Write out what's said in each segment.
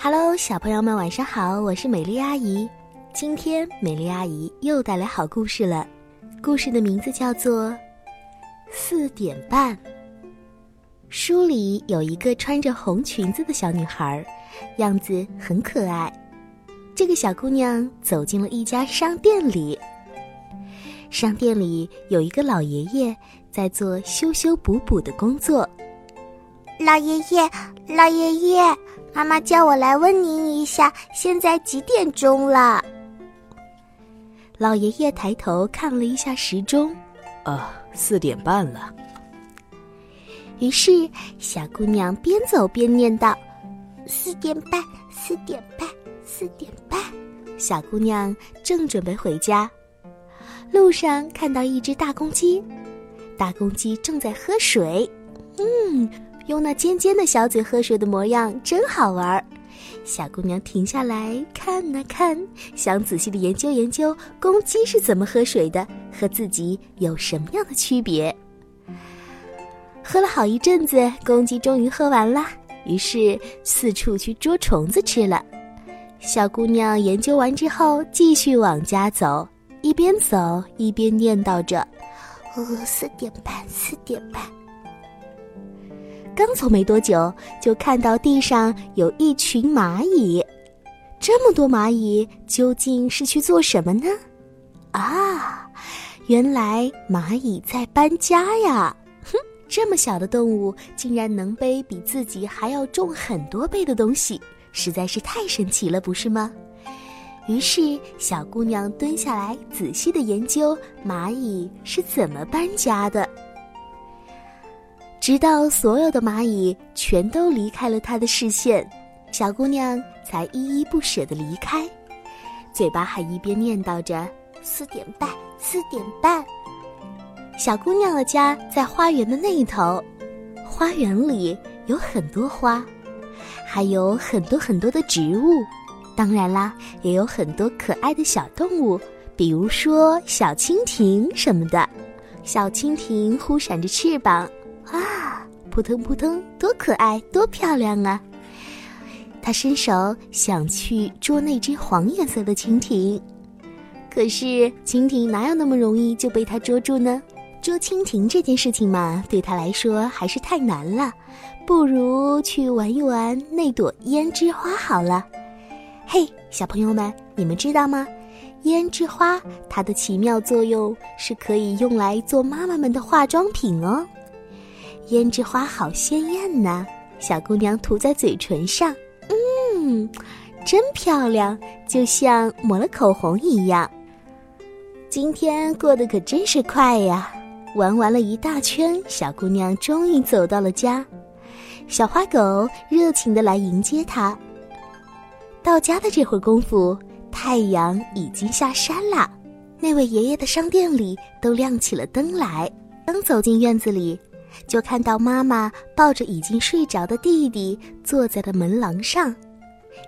Hello，小朋友们，晚上好！我是美丽阿姨。今天美丽阿姨又带来好故事了，故事的名字叫做《四点半》。书里有一个穿着红裙子的小女孩，样子很可爱。这个小姑娘走进了一家商店里，商店里有一个老爷爷在做修修补补的工作。老爷爷，老爷爷。妈妈叫我来问您一下，现在几点钟了？老爷爷抬头看了一下时钟，啊，四点半了。于是小姑娘边走边念道：“四点半，四点半，四点半。”小姑娘正准备回家，路上看到一只大公鸡，大公鸡正在喝水，嗯。用那尖尖的小嘴喝水的模样真好玩儿，小姑娘停下来看呐看，想仔细的研究研究公鸡是怎么喝水的，和自己有什么样的区别。喝了好一阵子，公鸡终于喝完了，于是四处去捉虫子吃了。小姑娘研究完之后，继续往家走，一边走一边念叨着：“呃，四点半，四点半。”刚走没多久，就看到地上有一群蚂蚁。这么多蚂蚁究竟是去做什么呢？啊，原来蚂蚁在搬家呀！哼，这么小的动物竟然能背比自己还要重很多倍的东西，实在是太神奇了，不是吗？于是小姑娘蹲下来仔细的研究蚂蚁是怎么搬家的。直到所有的蚂蚁全都离开了她的视线，小姑娘才依依不舍地离开，嘴巴还一边念叨着“四点半，四点半”。小姑娘的家在花园的那一头，花园里有很多花，还有很多很多的植物，当然啦，也有很多可爱的小动物，比如说小蜻蜓什么的。小蜻蜓忽闪着翅膀。啊，扑腾扑腾，多可爱，多漂亮啊！他伸手想去捉那只黄颜色的蜻蜓，可是蜻蜓哪有那么容易就被他捉住呢？捉蜻蜓这件事情嘛，对他来说还是太难了，不如去玩一玩那朵胭脂花好了。嘿，小朋友们，你们知道吗？胭脂花它的奇妙作用是可以用来做妈妈们的化妆品哦。胭脂花好鲜艳呐，小姑娘涂在嘴唇上，嗯，真漂亮，就像抹了口红一样。今天过得可真是快呀！玩完了一大圈，小姑娘终于走到了家。小花狗热情的来迎接她。到家的这会儿功夫，太阳已经下山了。那位爷爷的商店里都亮起了灯来。刚走进院子里。就看到妈妈抱着已经睡着的弟弟坐在了门廊上，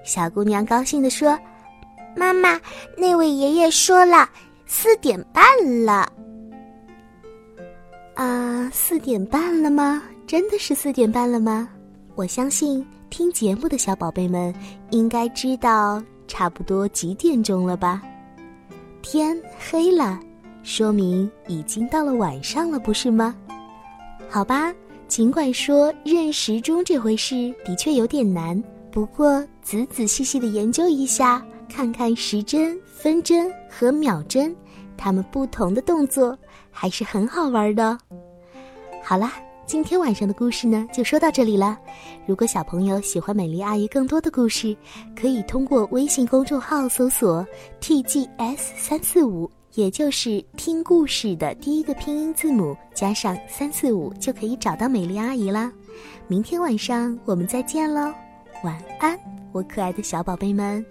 小姑娘高兴地说：“妈妈，那位爷爷说了，四点半了。”啊，四点半了吗？真的是四点半了吗？我相信听节目的小宝贝们应该知道差不多几点钟了吧？天黑了，说明已经到了晚上了，不是吗？好吧，尽管说认时钟这回事的确有点难，不过仔仔细细的研究一下，看看时针、分针和秒针，它们不同的动作还是很好玩的。好啦，今天晚上的故事呢就说到这里了。如果小朋友喜欢美丽阿姨更多的故事，可以通过微信公众号搜索 “tgs 三四五”。也就是听故事的第一个拼音字母加上三四五就可以找到美丽阿姨啦。明天晚上我们再见喽，晚安，我可爱的小宝贝们。